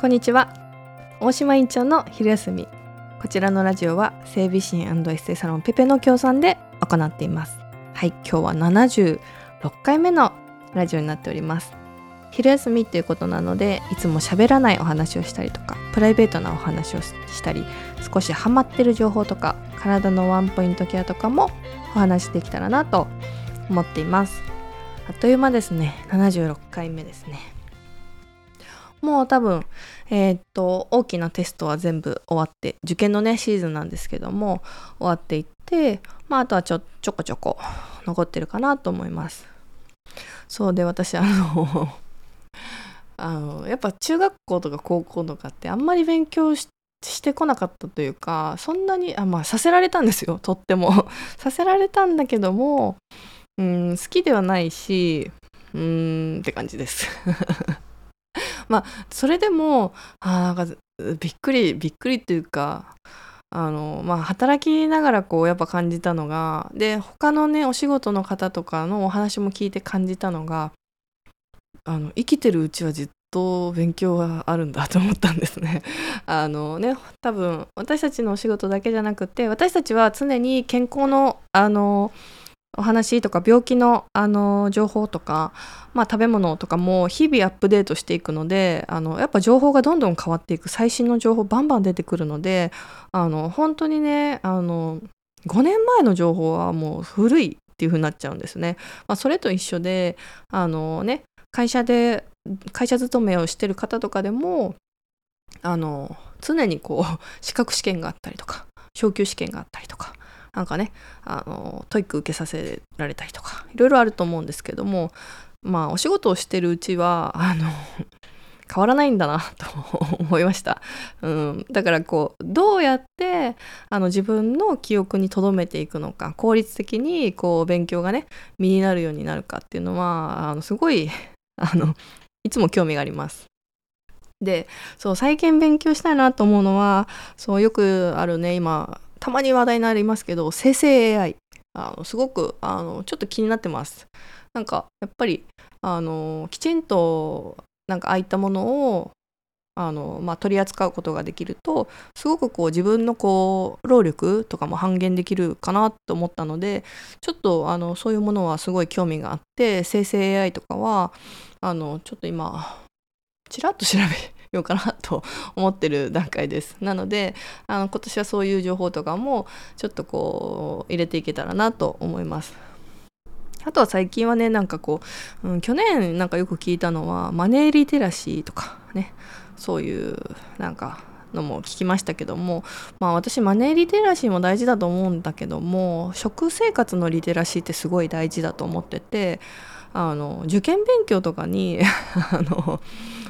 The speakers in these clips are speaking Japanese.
こんにちは。大島院長の昼休み。こちらのラジオは整備士エッセイサロンペペの協賛で行っています。はい今日は76回目のラジオになっております。昼休みっていうことなのでいつも喋らないお話をしたりとかプライベートなお話をしたり少しハマってる情報とか体のワンポイントケアとかもお話できたらなと思っています。あっという間ですね。76回目ですね。もう多分、えー、っと、大きなテストは全部終わって、受験のね、シーズンなんですけども、終わっていって、まあ、あとはちょ、ちょこちょこ残ってるかなと思います。そうで、私、あの あの、やっぱ中学校とか高校とかってあんまり勉強してこなかったというか、そんなに、あ、まあ、させられたんですよ、とっても。させられたんだけども、うん、好きではないし、うーんって感じです。まあそれでもあなんかびっくりびっくりっていうかあのまあ働きながらこうやっぱ感じたのがで他のねお仕事の方とかのお話も聞いて感じたのがあの生きてるうちはずっと勉強はあるんだと思ったんですね。あのね多分私たちのお仕事だけじゃなくて私たちは常に健康のあのお話とか病気のあの情報とか、まあ、食べ物とかも日々アップデートしていくのであのやっぱ情報がどんどん変わっていく最新の情報バンバン出てくるのであの本当にねあの5年前の情報はもう古いっていう風になっちゃうんですね。まあ、それと一緒であのね会社で会社勤めをしてる方とかでもあの常にこう資格試験があったりとか昇級試験があったりとかなんかねあの TOEIC 受けさせられたりとかいろいろあると思うんですけどもまあお仕事をしてるうちはあの 変わらないんだなと 思いました、うん、だからこうどうやってあの自分の記憶に留めていくのか効率的にこう勉強がね身になるようになるかっていうのはあのすごい あのいつも興味があります。でそう最近勉強したいなと思うのはそうよくあるね今たまに話題になりますけど生成 AI あのすごくあのちょっと気になってます。なんかやっぱりあのきちんとなんかああいったものをあの、まあ、取り扱うことができるとすごくこう自分のこう労力とかも半減できるかなと思ったのでちょっとあのそういうものはすごい興味があって生成 AI とかはあのちょっと今ちらっと調べようかなと思ってる段階です。なのであの今年はそういう情報とかもちょっとこう入れていけたらなと思います。あとは最近はねなんかこう、うん、去年なんかよく聞いたのはマネーリテラシーとかねそういうなんかのも聞きましたけどもまあ私マネーリテラシーも大事だと思うんだけども食生活のリテラシーってすごい大事だと思っててあの受験勉強とかに あの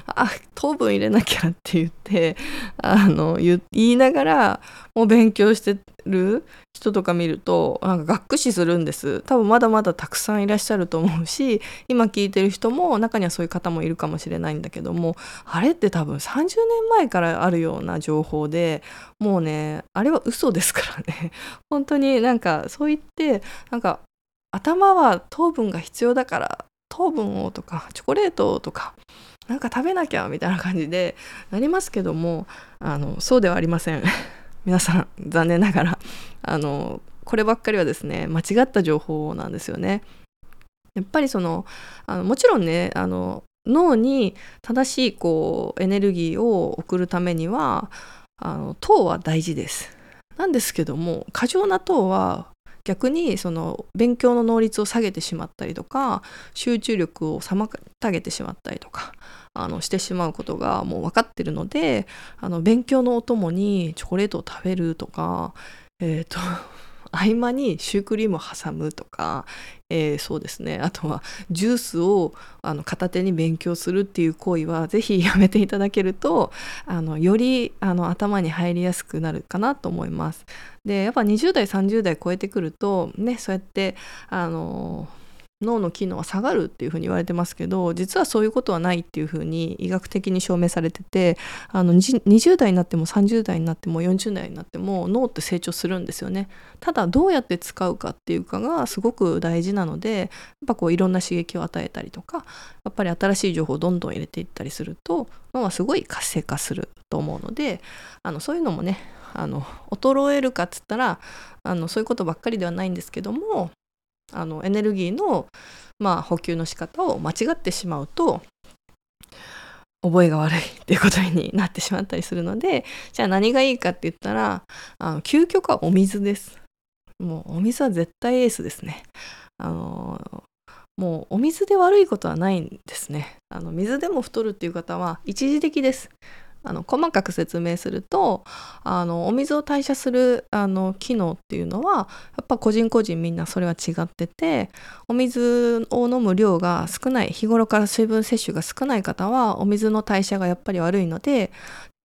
あ糖分入れなきゃって言ってあの言いながらもう勉強してる人とか見るとなんかがっくしするんです。多分まだまだたくさんいらっしゃると思うし今聞いてる人も中にはそういう方もいるかもしれないんだけどもあれって多分30年前からあるような情報でもうねあれは嘘ですからね。本当になんかそう言ってなんか頭は糖分が必要だから糖分をとかチョコレートとかなんか食べなきゃみたいな感じでなりますけどもあのそうではありません。皆さん残念ながらあのこればっかりはですね間違った情報なんですよね。やっぱりそのあのもちろんねあの脳に正しいこうエネルギーを送るためにはあの糖は大事です。なんですけども過剰な糖は逆にその勉強の能率を下げてしまったりとか集中力を妨げてしまったりとかあのしてしまうことがもう分かってるのであの勉強のお供にチョコレートを食べるとかえっ、ー、と合間にシュークリームを挟むとか、えー、そうですねあとはジュースをあの片手に勉強するっていう行為は是非 やめていただけるとあのよりあの頭に入りやすくなるかなと思います。でやっぱ20代30代超えてくるとねそうやってあの脳の機能は下がるっていうふうに言われてますけど実はそういうことはないっていうふうに医学的に証明されててあの20代になっても30代になっても40代になっても脳って成長するんですよね。ただどうやって使うかっていうかがすごく大事なのでやっぱこういろんな刺激を与えたりとかやっぱり新しい情報をどんどん入れていったりすると脳はすごい活性化すると思うのであのそういうのもねあの衰えるかっつったらあのそういうことばっかりではないんですけどもあのエネルギーの、まあ、補給の仕方を間違ってしまうと覚えが悪いっていうことになってしまったりするので じゃあ何がいいかって言ったらあの究極はお水です。もうお水は絶対エースですね。あのもうお水で悪いことはないんですね。あの水でも太るっていう方は一時的です。あの細かく説明するとあのお水を代謝するあの機能っていうのはやっぱ個人個人みんなそれは違っててお水を飲む量が少ない日頃から水分摂取が少ない方はお水の代謝がやっぱり悪いので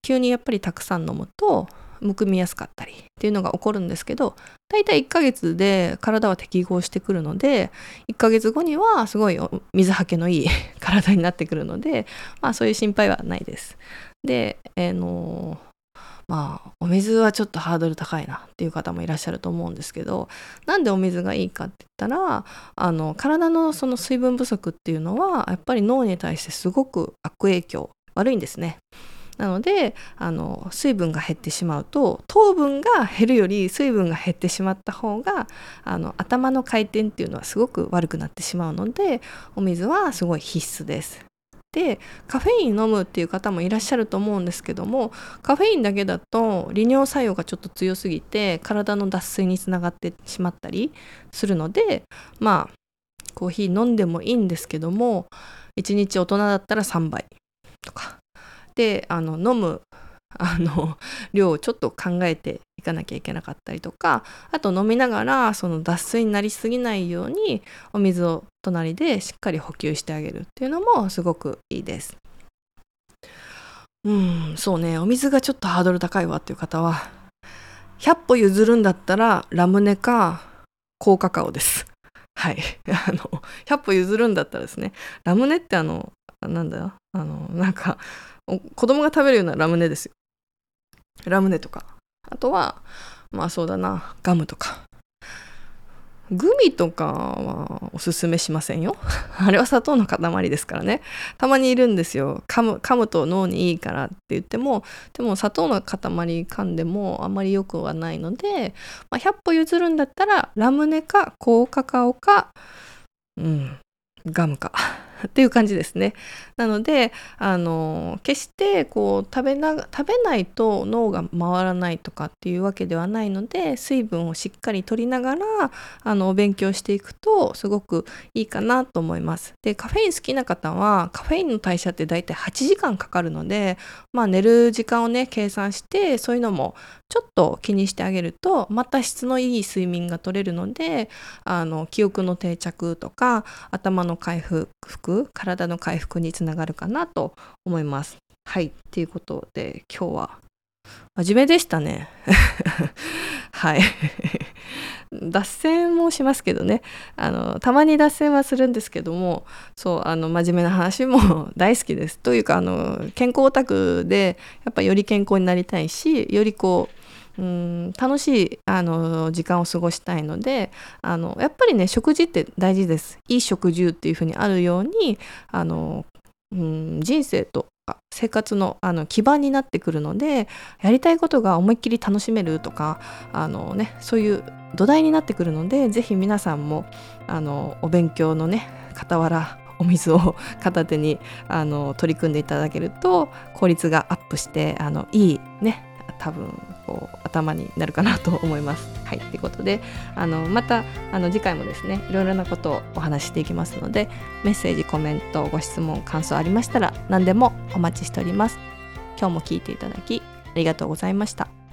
急にやっぱりたくさん飲むとむくみやすかったりっていうのが起こるんですけど大体1ヶ月で体は適合してくるので1ヶ月後にはすごい水はけのいい 体になってくるのでまあそういう心配はないです。で、えー、のまあお水はちょっとハードル高いなっていう方もいらっしゃると思うんですけどなんでお水がいいかって言ったらあの体のその水分不足っていうのはやっぱり脳に対してすごく悪影響悪いんですね。なのであの水分が減ってしまうと糖分が減るより水分が減ってしまった方があの頭の回転っていうのはすごく悪くなってしまうのでお水はすごい必須です。でカフェイン飲むっていう方もいらっしゃると思うんですけどもカフェインだけだと利尿作用がちょっと強すぎて体の脱水につながってしまったりするのでまあコーヒー飲んでもいいんですけども1日大人だったら3杯であの飲む あの量をちょっと考えていかなきゃいけなかったりとかあと飲みながらその脱水になりすぎないようにお水を隣でしっかり補給してあげるっていうのもすごくいいです。うんそうねお水がちょっとハードル高いわっていう方は100歩譲るんだったらラムネか高カカオです。はい。あの、100歩譲るんだったらですね、ラムネってあの、なんだよ、あの、なんか、子供が食べるようなラムネですよ。ラムネとか。あとは、まあそうだな、ガムとか。グミとかはおすすめしませんよ。あれは砂糖の塊ですからね。たまにいるんですよ。噛む噛むと脳にいいからって言っても、でも砂糖の塊噛んでもあんまり良くはないので、まあ、100歩譲るんだったらラムネか高カカオか、うん、ガムか っていう感じですね。なのであの決してこう食べな食べないと脳が回らないとかっていうわけではないので水分をしっかりとりながらあのお勉強していくとすごくいいかなと思います。でカフェイン好きな方はカフェインの代謝って大体8時間かかるので、まあ、寝る時間をね計算してそういうのもちょっと気にしてあげるとまた質のいい睡眠が取れるのであの記憶の定着とか頭の回復体の回復につながるかなと思います。はいっていうことで今日は真面目でしたね。はい脱線もしますけどねあのたまに脱線はするんですけどもそうあの真面目な話も 大好きです。というかあの健康オタクでやっぱより健康になりたいしよりこううん楽しいあの時間を過ごしたいのであのやっぱりね食事って大事です。いい食住っていうふうにあるようにあのうん人生と生活のあの基盤になってくるのでやりたいことが思いっきり楽しめるとかあの、ね、そういう土台になってくるので是非皆さんもあのお勉強のね傍らお水を 片手にあの取り組んでいただけると効率がアップしてあのいいね多分こう頭になるかなと思います。はいということであのまたあの次回もですねいろいろなことをお話ししていきますのでメッセージコメントご質問感想ありましたら何でもお待ちしております。今日も聞いていただきありがとうございました。